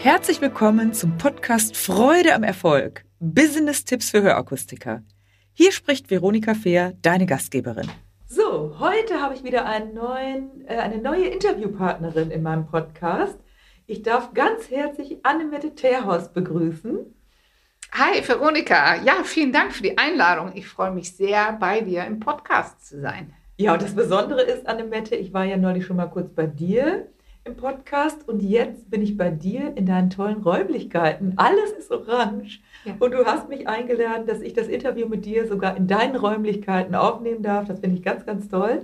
Herzlich willkommen zum Podcast Freude am Erfolg. Business-Tipps für Hörakustiker. Hier spricht Veronika Fehr, deine Gastgeberin. So, heute habe ich wieder einen neuen, äh, eine neue Interviewpartnerin in meinem Podcast. Ich darf ganz herzlich Annemette Terhorst begrüßen. Hi Veronika, ja, vielen Dank für die Einladung. Ich freue mich sehr, bei dir im Podcast zu sein. Ja, und das Besondere ist, Annemette, ich war ja neulich schon mal kurz bei dir im Podcast und jetzt bin ich bei dir in deinen tollen Räumlichkeiten. Alles ist orange ja. und du hast mich eingeladen, dass ich das Interview mit dir sogar in deinen Räumlichkeiten aufnehmen darf. Das finde ich ganz, ganz toll.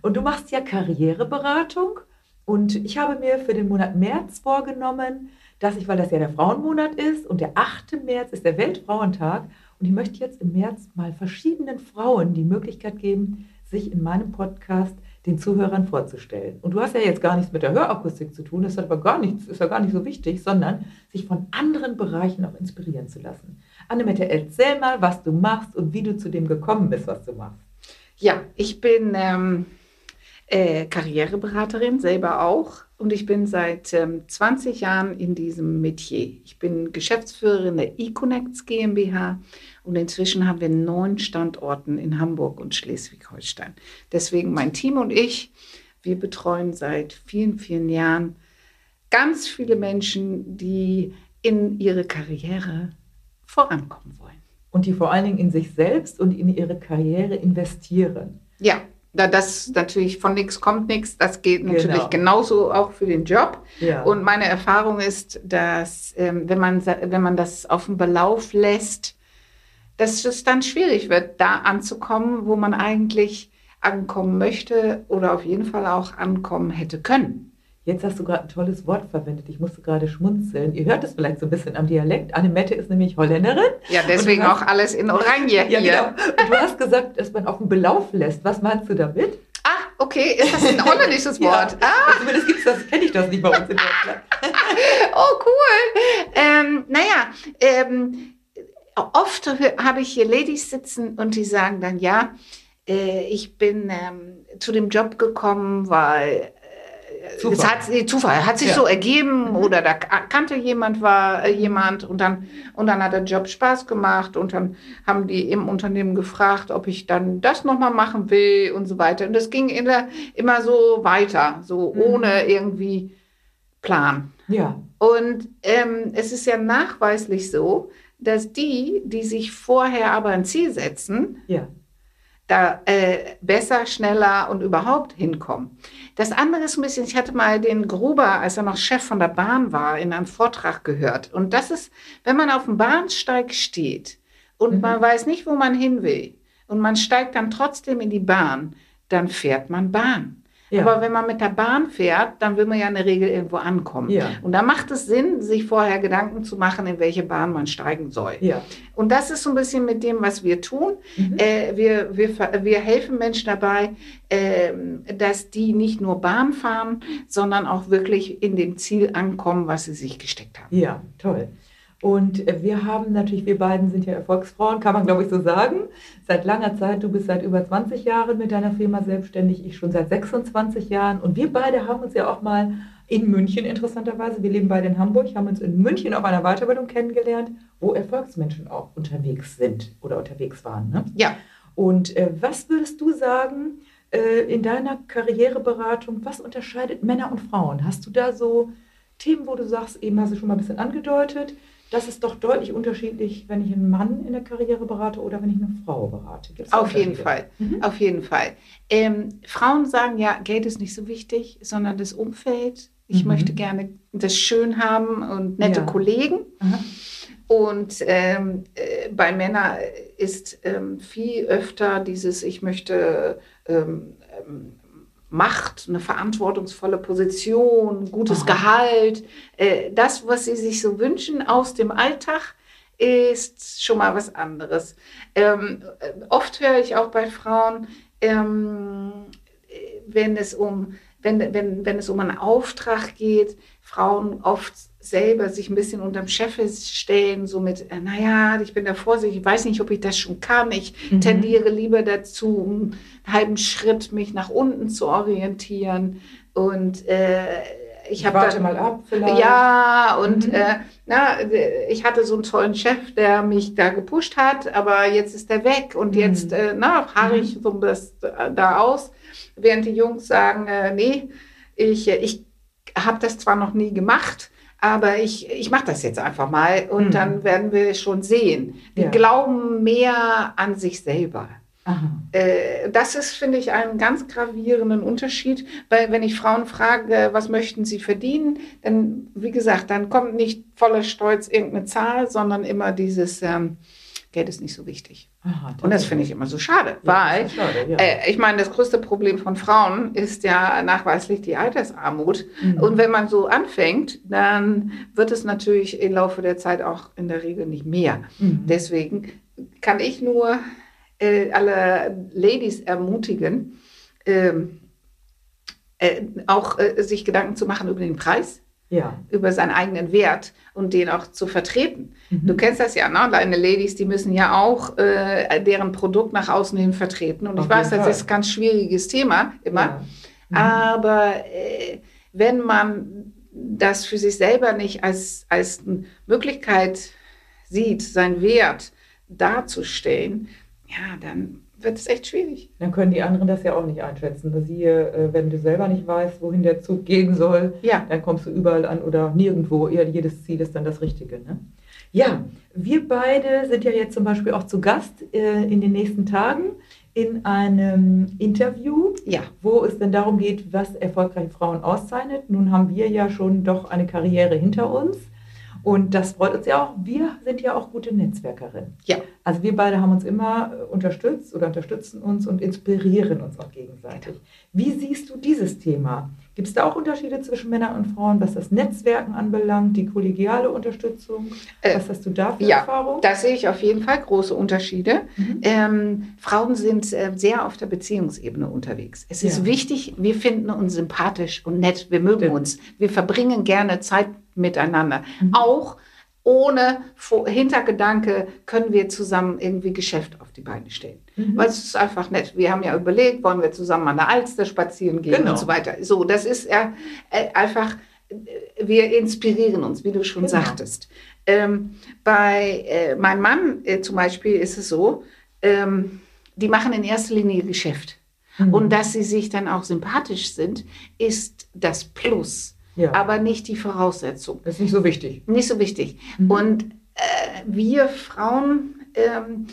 Und du machst ja Karriereberatung und ich habe mir für den Monat März vorgenommen, dass ich, weil das ja der Frauenmonat ist und der 8. März ist der Weltfrauentag und ich möchte jetzt im März mal verschiedenen Frauen die Möglichkeit geben, sich in meinem Podcast den Zuhörern vorzustellen. Und du hast ja jetzt gar nichts mit der Hörakustik zu tun, das hat aber gar nichts, ist ja gar nicht so wichtig, sondern sich von anderen Bereichen auch inspirieren zu lassen. Annemette, erzähl mal, was du machst und wie du zu dem gekommen bist, was du machst. Ja, ich bin ähm, äh, Karriereberaterin, selber auch. Und ich bin seit ähm, 20 Jahren in diesem Metier. Ich bin Geschäftsführerin der eConnects GmbH und inzwischen haben wir neun Standorten in Hamburg und Schleswig-Holstein. Deswegen mein Team und ich, wir betreuen seit vielen, vielen Jahren ganz viele Menschen, die in ihre Karriere vorankommen wollen. Und die vor allen Dingen in sich selbst und in ihre Karriere investieren. Ja, da das natürlich von nichts kommt nichts, das geht natürlich genau. genauso auch für den Job. Ja. Und meine Erfahrung ist, dass ähm, wenn, man, wenn man das auf den Belauf lässt, dass es dann schwierig wird, da anzukommen, wo man eigentlich ankommen möchte oder auf jeden Fall auch ankommen hätte können. Jetzt hast du gerade ein tolles Wort verwendet. Ich musste gerade schmunzeln. Ihr hört es vielleicht so ein bisschen am Dialekt. Annemette ist nämlich Holländerin. Ja, deswegen hast, auch alles in Oranje hier. Ja, genau. Und du hast gesagt, dass man auf den Belauf lässt. Was meinst du damit? Ah, okay. Ist das ein holländisches Wort? ja. ah. Zumindest gibt's das, kenne ich das nicht bei uns in Deutschland. oh, cool. Ähm, naja, ähm, oft habe ich hier Ladies sitzen und die sagen dann, ja, äh, ich bin ähm, zu dem Job gekommen, weil Zufall. es hat Zufall hat sich ja. so ergeben mhm. oder da kannte jemand war äh, jemand und dann und dann hat der Job Spaß gemacht und dann haben die im Unternehmen gefragt, ob ich dann das noch mal machen will und so weiter und das ging der, immer so weiter, so mhm. ohne irgendwie Plan. Ja. Und ähm, es ist ja nachweislich so, dass die, die sich vorher aber ein Ziel setzen, ja. Da äh, besser, schneller und überhaupt hinkommen. Das andere ist ein bisschen, ich hatte mal den Gruber, als er noch Chef von der Bahn war, in einem Vortrag gehört. Und das ist, wenn man auf dem Bahnsteig steht und mhm. man weiß nicht, wo man hin will und man steigt dann trotzdem in die Bahn, dann fährt man Bahn. Ja. Aber wenn man mit der Bahn fährt, dann will man ja in der Regel irgendwo ankommen. Ja. Und da macht es Sinn, sich vorher Gedanken zu machen, in welche Bahn man steigen soll. Ja. Und das ist so ein bisschen mit dem, was wir tun. Mhm. Äh, wir, wir, wir helfen Menschen dabei, äh, dass die nicht nur Bahn fahren, sondern auch wirklich in dem Ziel ankommen, was sie sich gesteckt haben. Ja, toll. Und äh, wir haben natürlich, wir beiden sind ja Erfolgsfrauen, kann man glaube ich so sagen. Seit langer Zeit, du bist seit über 20 Jahren mit deiner Firma selbstständig, ich schon seit 26 Jahren. Und wir beide haben uns ja auch mal in München interessanterweise, wir leben beide in Hamburg, haben uns in München auf einer Weiterbildung kennengelernt, wo Erfolgsmenschen auch unterwegs sind oder unterwegs waren. Ne? Ja. Und äh, was würdest du sagen äh, in deiner Karriereberatung, was unterscheidet Männer und Frauen? Hast du da so Themen, wo du sagst, eben hast du schon mal ein bisschen angedeutet, das ist doch deutlich unterschiedlich, wenn ich einen Mann in der Karriere berate oder wenn ich eine Frau berate. Gibt's auf jeden Fall, mhm. auf jeden Fall. Ähm, Frauen sagen ja, Geld ist nicht so wichtig, sondern das Umfeld. Ich mhm. möchte gerne das schön haben und nette ja. Kollegen. Aha. Und ähm, äh, bei Männern ist ähm, viel öfter dieses, ich möchte ähm, ähm Macht, eine verantwortungsvolle Position, gutes Aha. Gehalt, äh, das, was sie sich so wünschen aus dem Alltag, ist schon mal was anderes. Ähm, oft höre ich auch bei Frauen, ähm, wenn es um wenn, wenn, wenn es um einen Auftrag geht, Frauen oft selber sich ein bisschen unterm Chef stellen, so mit, äh, naja, ich bin da vorsichtig, ich weiß nicht, ob ich das schon kann. Ich mhm. tendiere lieber dazu, einen halben Schritt mich nach unten zu orientieren. Und äh, ich habe warte mal ab vielleicht. Ja, und mhm. äh, na, ich hatte so einen tollen Chef, der mich da gepusht hat, aber jetzt ist er weg und mhm. jetzt äh, na, fahre ich mhm. so das äh, da aus, während die Jungs sagen, äh, nee, ich, ich habe das zwar noch nie gemacht, aber ich, ich mache das jetzt einfach mal und mhm. dann werden wir schon sehen. Die ja. glauben mehr an sich selber. Äh, das ist, finde ich, einen ganz gravierenden Unterschied, weil wenn ich Frauen frage, was möchten sie verdienen, dann, wie gesagt, dann kommt nicht voller Stolz irgendeine Zahl, sondern immer dieses ähm, Geld ist nicht so wichtig. Aha, das und das finde ich immer so schade, ja, weil schade, ja. äh, ich meine, das größte Problem von Frauen ist ja nachweislich die Altersarmut. Mhm. Und wenn man so anfängt, dann wird es natürlich im Laufe der Zeit auch in der Regel nicht mehr. Mhm. Deswegen kann ich nur äh, alle Ladies ermutigen, ähm, äh, auch äh, sich Gedanken zu machen über den Preis, ja. über seinen eigenen Wert und den auch zu vertreten. Mhm. Du kennst das ja, ne? Deine Ladies, die müssen ja auch äh, deren Produkt nach außen hin vertreten. Und Auf ich weiß, das ist ein ganz schwieriges Thema immer. Ja. Mhm. Aber äh, wenn man das für sich selber nicht als, als Möglichkeit sieht, seinen Wert darzustellen, ja, dann wird es echt schwierig. Dann können die anderen das ja auch nicht einschätzen. Dass sie, äh, wenn du selber nicht weißt, wohin der Zug gehen soll, ja. dann kommst du überall an oder nirgendwo. Jedes Ziel ist dann das Richtige. Ne? Ja, wir beide sind ja jetzt zum Beispiel auch zu Gast äh, in den nächsten Tagen in einem Interview, ja. wo es dann darum geht, was erfolgreiche Frauen auszeichnet. Nun haben wir ja schon doch eine Karriere hinter uns. Und das freut uns ja auch. Wir sind ja auch gute Netzwerkerinnen. Ja. Also wir beide haben uns immer äh, unterstützt oder unterstützen uns und inspirieren uns auch gegenseitig. Wie siehst du dieses Thema? Gibt es da auch Unterschiede zwischen Männern und Frauen, was das Netzwerken anbelangt, die kollegiale Unterstützung? Äh, was hast du da für ja, Erfahrung? Da sehe ich auf jeden Fall große Unterschiede. Mhm. Ähm, Frauen sind äh, sehr auf der Beziehungsebene unterwegs. Es ist ja. wichtig, wir finden uns sympathisch und nett, wir mögen Stimmt. uns. Wir verbringen gerne Zeit miteinander. Mhm. Auch ohne Hintergedanke können wir zusammen irgendwie Geschäft auf die Beine stellen. Mhm. Weil es ist einfach nett. Wir haben ja überlegt, wollen wir zusammen an der Alster spazieren gehen genau. und so weiter. So, das ist ja äh, einfach, äh, wir inspirieren uns, wie du schon genau. sagtest. Ähm, bei äh, meinem Mann äh, zum Beispiel ist es so, ähm, die machen in erster Linie Geschäft. Mhm. Und dass sie sich dann auch sympathisch sind, ist das Plus ja. aber nicht die Voraussetzung. Das ist nicht so wichtig. Nicht so wichtig. Mhm. Und äh, wir Frauen ähm,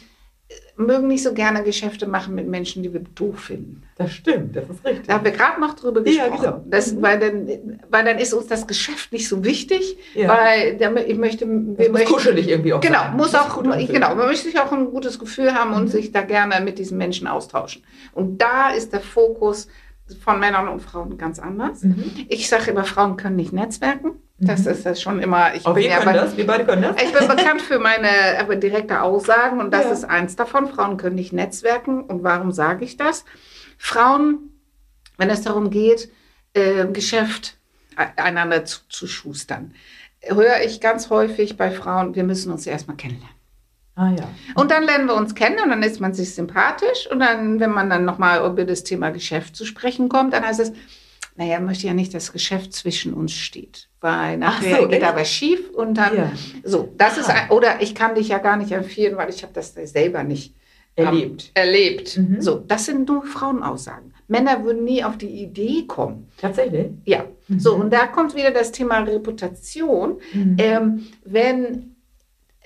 mögen nicht so gerne Geschäfte machen mit Menschen, die wir doof finden. Das stimmt, das ist richtig. Da haben wir gerade noch drüber gesprochen. Ja, genau. das, mhm. weil, dann, weil dann ist uns das Geschäft nicht so wichtig, ja. weil ich möchte... Wir möchten, kuschelig irgendwie auch Genau, sein. muss auch, genau, man möchte sich auch ein gutes Gefühl haben und mhm. sich da gerne mit diesen Menschen austauschen. Und da ist der Fokus von Männern und Frauen ganz anders. Mhm. Ich sage immer, Frauen können nicht netzwerken. Das mhm. ist das schon immer. Ich Auch bin wir ja können das, wir beide können das. Ich bin bekannt für meine aber direkte Aussagen und das ja. ist eins davon. Frauen können nicht netzwerken. Und warum sage ich das? Frauen, wenn es darum geht, äh, Geschäft einander zu, zu schustern, höre ich ganz häufig bei Frauen, wir müssen uns erstmal kennenlernen. Ah, ja. Und dann lernen wir uns kennen und dann ist man sich sympathisch. Und dann, wenn man dann nochmal über das Thema Geschäft zu sprechen kommt, dann heißt es, naja, möchte ja nicht, dass Geschäft zwischen uns steht. Weil nachher so, geht echt? aber schief und dann ja. so. Das ah. ist ein, oder ich kann dich ja gar nicht empfehlen, weil ich habe das selber nicht erlebt. Ähm, erlebt. Mhm. So, das sind nur Frauenaussagen. Männer würden nie auf die Idee kommen. Tatsächlich? Ja. Mhm. So, und da kommt wieder das Thema Reputation. Mhm. Ähm, wenn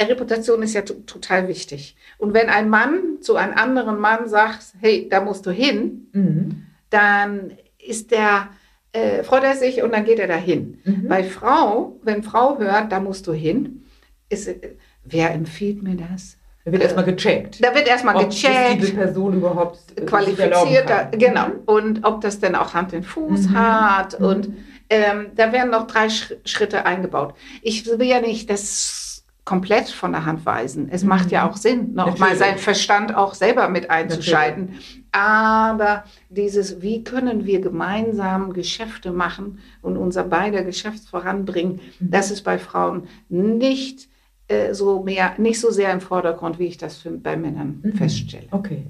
Reputation ist ja total wichtig. Und wenn ein Mann zu einem anderen Mann sagt, hey, da musst du hin, mhm. dann ist der, äh, freut er sich und dann geht er dahin. Mhm. Bei Frau, wenn Frau hört, da musst du hin, ist, äh, wer empfiehlt mir das? Da wird erstmal gecheckt. Da wird erstmal gecheckt. diese Person überhaupt qualifiziert. Genau. Mhm. Und ob das denn auch Hand in Fuß mhm. hat. Mhm. Und ähm, da werden noch drei Schritte eingebaut. Ich will ja nicht, dass komplett von der Hand weisen. Es mhm. macht ja auch Sinn, noch mal seinen Verstand auch selber mit einzuschalten. Natürlich. Aber dieses, wie können wir gemeinsam Geschäfte machen und unser beider Geschäft voranbringen, mhm. das ist bei Frauen nicht äh, so mehr, nicht so sehr im Vordergrund, wie ich das für, bei Männern mhm. feststelle. Okay.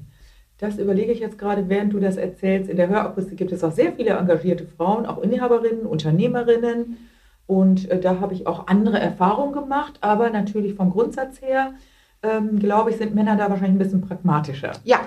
Das überlege ich jetzt gerade, während du das erzählst. In der Hörakustik gibt es auch sehr viele engagierte Frauen, auch Inhaberinnen, Unternehmerinnen. Und äh, da habe ich auch andere Erfahrungen gemacht. Aber natürlich vom Grundsatz her, ähm, glaube ich, sind Männer da wahrscheinlich ein bisschen pragmatischer. Ja.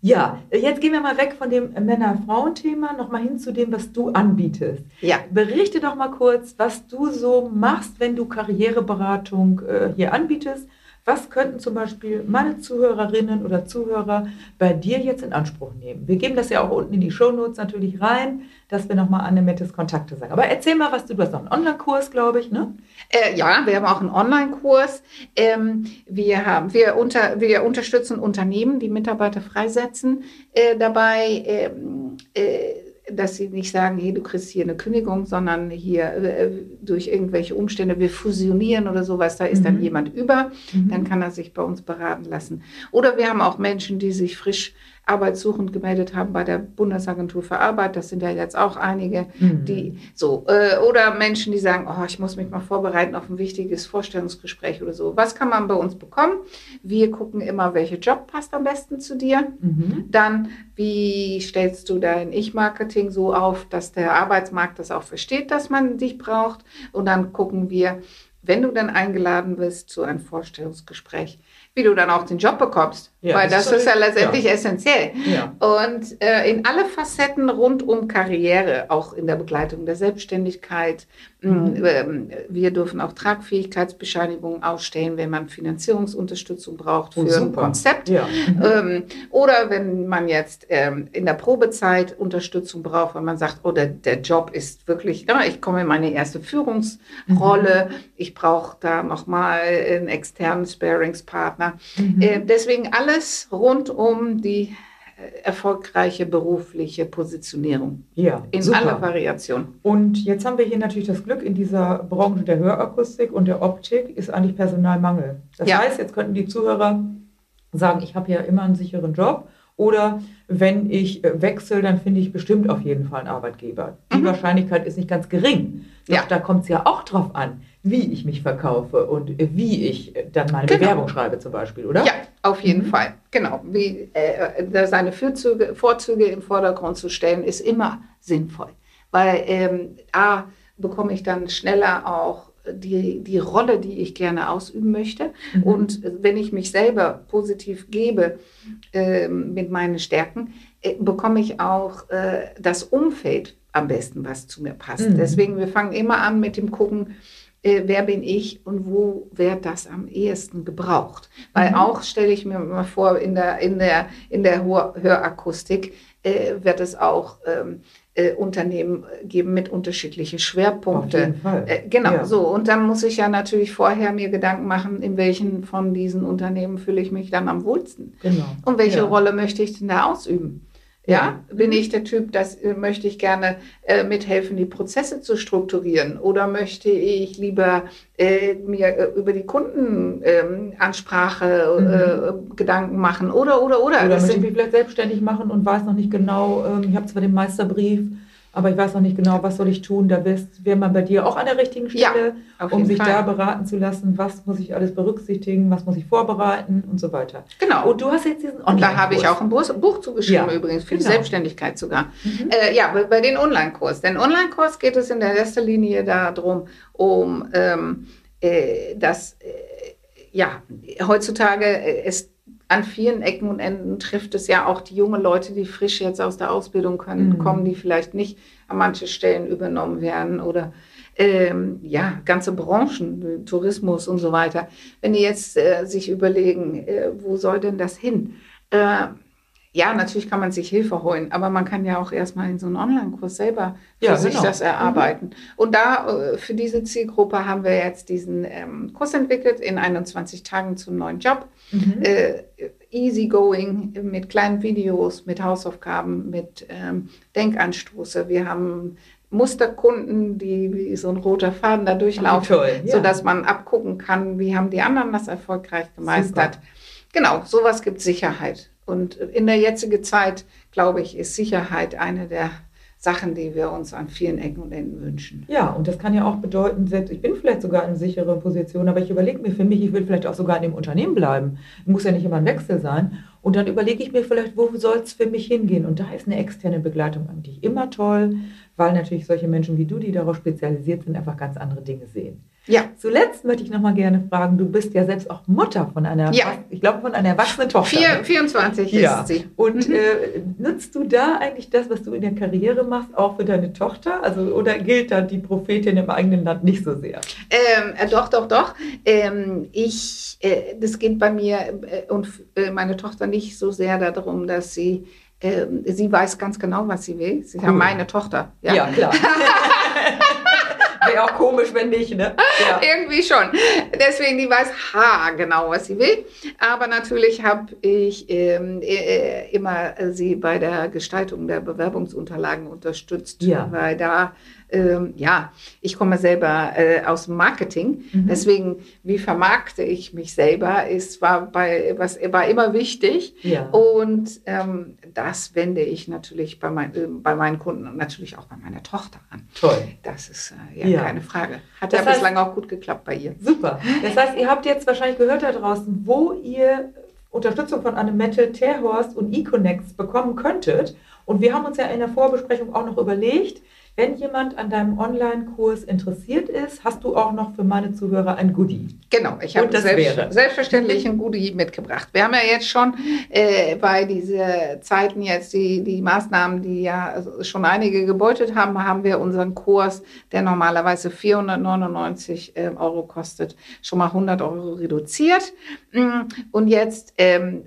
Ja, jetzt gehen wir mal weg von dem Männer-Frauen-Thema, nochmal hin zu dem, was du anbietest. Ja. Berichte doch mal kurz, was du so machst, wenn du Karriereberatung äh, hier anbietest was könnten zum Beispiel meine Zuhörerinnen oder Zuhörer bei dir jetzt in Anspruch nehmen? Wir geben das ja auch unten in die Shownotes natürlich rein, dass wir nochmal Annemettes Kontakte sagen. Aber erzähl mal, was du, du hast noch einen Online-Kurs, glaube ich, ne? Äh, ja, wir haben auch einen Online-Kurs. Ähm, wir, wir, unter, wir unterstützen Unternehmen, die Mitarbeiter freisetzen, äh, dabei ähm, äh, dass sie nicht sagen, hey, du kriegst hier eine Kündigung, sondern hier äh, durch irgendwelche Umstände, wir fusionieren oder sowas, da ist mhm. dann jemand über, mhm. dann kann er sich bei uns beraten lassen. Oder wir haben auch Menschen, die sich frisch arbeitssuchend gemeldet haben bei der Bundesagentur für Arbeit. Das sind ja jetzt auch einige, mhm. die so, äh, oder Menschen, die sagen, oh, ich muss mich mal vorbereiten auf ein wichtiges Vorstellungsgespräch oder so. Was kann man bei uns bekommen? Wir gucken immer, welcher Job passt am besten zu dir. Mhm. Dann, wie stellst du dein Ich-Marketing so auf, dass der Arbeitsmarkt das auch versteht, dass man dich braucht? Und dann gucken wir, wenn du dann eingeladen bist zu einem Vorstellungsgespräch, wie du dann auch den Job bekommst. Ja, Weil das, ist ja letztendlich ja. essentiell. Ja. Und äh, in alle Facetten rund um Karriere, auch in der Begleitung der Selbstständigkeit. Mhm. Ähm, wir dürfen auch Tragfähigkeitsbescheinigungen ausstellen, wenn man Finanzierungsunterstützung braucht für oh, ein Konzept. Ja. Mhm. Ähm, oder wenn man jetzt ähm, in der Probezeit Unterstützung braucht, wenn man sagt, oh, der, der Job ist wirklich, ja, ich komme in meine erste Führungsrolle, mhm. ich brauche da nochmal einen externen Sparingspartner. Mhm. Äh, deswegen alle alles rund um die äh, erfolgreiche berufliche Positionierung. Ja, in super. aller Variation. Und jetzt haben wir hier natürlich das Glück, in dieser Branche der Hörakustik und der Optik ist eigentlich Personalmangel. Das ja. heißt, jetzt könnten die Zuhörer sagen, ich habe ja immer einen sicheren Job oder wenn ich äh, wechsle, dann finde ich bestimmt auf jeden Fall einen Arbeitgeber. Die mhm. Wahrscheinlichkeit ist nicht ganz gering. Doch ja. da kommt es ja auch drauf an, wie ich mich verkaufe und wie ich dann meine genau. Bewerbung schreibe zum Beispiel, oder? Ja, auf jeden mhm. Fall. Genau. Wie, äh, seine Vorzüge, Vorzüge im Vordergrund zu stellen, ist immer sinnvoll. Weil ähm, A, bekomme ich dann schneller auch die, die Rolle, die ich gerne ausüben möchte. Mhm. Und wenn ich mich selber positiv gebe äh, mit meinen Stärken, äh, bekomme ich auch äh, das Umfeld am besten, was zu mir passt. Mhm. Deswegen, wir fangen immer an mit dem Gucken, äh, wer bin ich und wo wird das am ehesten gebraucht. Weil mhm. auch stelle ich mir mal vor, in der, in der, in der Hörakustik äh, wird es auch ähm, äh, Unternehmen geben mit unterschiedlichen Schwerpunkten. Äh, genau, ja. so. Und dann muss ich ja natürlich vorher mir Gedanken machen, in welchen von diesen Unternehmen fühle ich mich dann am wohlsten. Genau. Und welche ja. Rolle möchte ich denn da ausüben? Ja, bin ich der Typ, das äh, möchte ich gerne äh, mithelfen, die Prozesse zu strukturieren oder möchte ich lieber äh, mir äh, über die Kundenansprache ähm, mhm. Äh, Gedanken machen oder oder oder. Oder möchte ich mich vielleicht selbstständig machen und weiß noch nicht genau, ähm, ich habe zwar den Meisterbrief, aber ich weiß noch nicht genau, was soll ich tun. Da wäre man bei dir auch an der richtigen Stelle, ja, um sich Fall. da beraten zu lassen, was muss ich alles berücksichtigen, was muss ich vorbereiten und so weiter. Genau. Und du hast jetzt diesen Online-Kurs. Da habe ich auch ein Buch zugeschrieben ja, übrigens, für genau. die Selbstständigkeit sogar. Mhm. Äh, ja, bei, bei den Online-Kurs. Denn Online-Kurs geht es in der ersten Linie darum, um ähm, äh, dass äh, ja, heutzutage äh, ist an vielen Ecken und Enden trifft es ja auch die jungen Leute, die frisch jetzt aus der Ausbildung können, mhm. kommen, die vielleicht nicht an manche Stellen übernommen werden oder ähm, ja, ganze Branchen, Tourismus und so weiter. Wenn die jetzt äh, sich überlegen, äh, wo soll denn das hin? Äh, ja, natürlich kann man sich Hilfe holen, aber man kann ja auch erstmal in so einen Online-Kurs selber für ja, sich genau. das erarbeiten. Mhm. Und da, äh, für diese Zielgruppe haben wir jetzt diesen ähm, Kurs entwickelt in 21 Tagen zum neuen Job. Mhm. Äh, easy going mit kleinen Videos, mit Hausaufgaben, mit ähm, Denkanstoße. Wir haben Musterkunden, die wie so ein roter Faden da durchlaufen, toll, ja. sodass man abgucken kann, wie haben die anderen das erfolgreich gemeistert. Super. Genau, sowas gibt Sicherheit. Und in der jetzigen Zeit, glaube ich, ist Sicherheit eine der Sachen, die wir uns an vielen Ecken und Enden wünschen. Ja, und das kann ja auch bedeuten, selbst ich bin vielleicht sogar in sicherer Position, aber ich überlege mir für mich, ich will vielleicht auch sogar in dem Unternehmen bleiben. Muss ja nicht immer ein Wechsel sein. Und dann überlege ich mir vielleicht, wo soll es für mich hingehen? Und da ist eine externe Begleitung eigentlich immer toll, weil natürlich solche Menschen wie du, die darauf spezialisiert sind, einfach ganz andere Dinge sehen. Ja. Zuletzt möchte ich noch mal gerne fragen, du bist ja selbst auch Mutter von einer, ja. ich glaube, von einer erwachsenen Tochter. Vier, 24 ne? ja. ist sie. Und mhm. äh, nutzt du da eigentlich das, was du in der Karriere machst, auch für deine Tochter? Also, oder gilt da die Prophetin im eigenen Land nicht so sehr? Ähm, äh, doch, doch, doch. Ähm, ich, äh, das geht bei mir äh, und äh, meine Tochter nicht so sehr darum, dass sie ähm, sie weiß ganz genau, was sie will. Sie ist cool. ja meine Tochter. Ja, ja klar. Wäre auch komisch, wenn nicht, ne? Ja. Irgendwie schon. Deswegen, die weiß ha genau, was sie will. Aber natürlich habe ich ähm, äh, immer sie bei der Gestaltung der Bewerbungsunterlagen unterstützt, ja. weil da ähm, ja, ich komme selber äh, aus dem Marketing. Mhm. Deswegen, wie vermarkte ich mich selber, ist, war, bei, was, war immer wichtig. Ja. Und ähm, das wende ich natürlich bei, mein, äh, bei meinen Kunden und natürlich auch bei meiner Tochter an. Toll. Das ist äh, ja, ja, keine Frage. Hat das ja heißt, bislang auch gut geklappt bei ihr. Super. Das heißt, ihr habt jetzt wahrscheinlich gehört da draußen, wo ihr Unterstützung von Annemette Terhorst und Econex bekommen könntet. Und wir haben uns ja in der Vorbesprechung auch noch überlegt, wenn jemand an deinem Online-Kurs interessiert ist, hast du auch noch für meine Zuhörer ein Goodie. Genau, ich habe selbst, selbstverständlich ein Goodie mitgebracht. Wir haben ja jetzt schon äh, bei diesen Zeiten jetzt die, die Maßnahmen, die ja schon einige gebeutet haben, haben wir unseren Kurs, der normalerweise 499 äh, Euro kostet, schon mal 100 Euro reduziert. Mm, und jetzt ähm,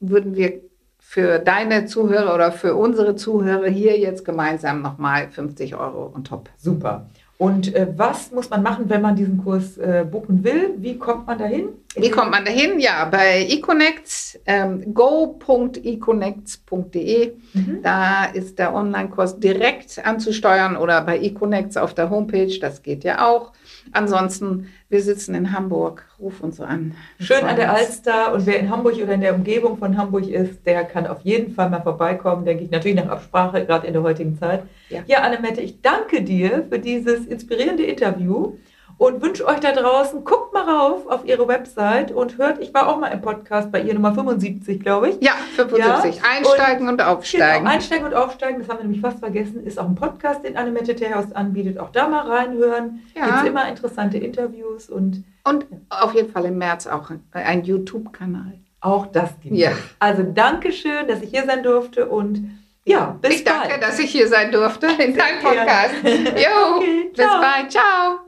würden wir für deine Zuhörer oder für unsere Zuhörer hier jetzt gemeinsam nochmal 50 Euro und top. Super. Und äh, was muss man machen, wenn man diesen Kurs äh, buchen will? Wie kommt man dahin? Wie kommt man dahin? Ja, bei eConnects, ähm, go.econnects.de, mhm. da ist der Online-Kurs direkt anzusteuern oder bei eConnects auf der Homepage, das geht ja auch. Ansonsten, wir sitzen in Hamburg, ruf uns an. Schön an der Alster. Und wer in Hamburg oder in der Umgebung von Hamburg ist, der kann auf jeden Fall mal vorbeikommen, denke ich, natürlich nach Absprache, gerade in der heutigen Zeit. Ja, ja Annemette, ich danke dir für dieses inspirierende Interview und wünsche euch da draußen, guckt mal rauf auf ihre Website und hört, ich war auch mal im Podcast bei ihr Nummer 75, glaube ich. Ja, 75. Ja? Einsteigen und, und aufsteigen. Genau, einsteigen und aufsteigen, das haben wir nämlich fast vergessen, ist auch ein Podcast, den Annemette Terhaus anbietet. Auch da mal reinhören. Ja. Gibt es immer interessante Interviews und. Und auf jeden Fall im März auch ein YouTube-Kanal. Auch das gibt es. Ja. Also danke schön, dass ich hier sein durfte und ja, bis ich bald. Ich danke, dass ich hier sein durfte in deinem Podcast. jo, okay, bis bald. Ciao.